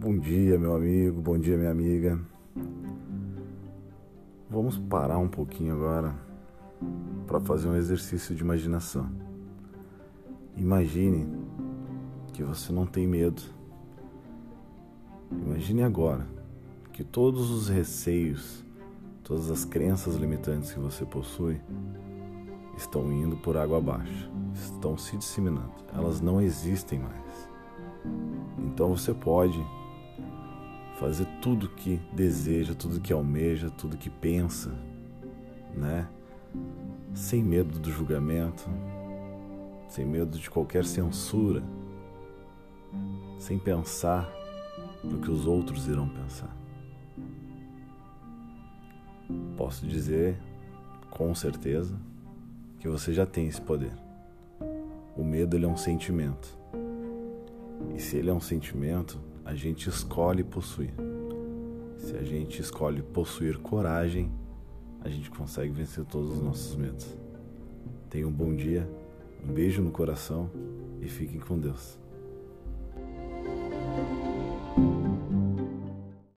Bom dia, meu amigo, bom dia, minha amiga. Vamos parar um pouquinho agora para fazer um exercício de imaginação. Imagine que você não tem medo. Imagine agora que todos os receios, todas as crenças limitantes que você possui estão indo por água abaixo, estão se disseminando, elas não existem mais. Então você pode fazer tudo que deseja, tudo que almeja, tudo que pensa, né? Sem medo do julgamento, sem medo de qualquer censura, sem pensar no que os outros irão pensar. Posso dizer com certeza que você já tem esse poder. O medo ele é um sentimento. E se ele é um sentimento, a gente escolhe possuir. Se a gente escolhe possuir coragem, a gente consegue vencer todos os nossos medos. Tenha um bom dia, um beijo no coração e fiquem com Deus.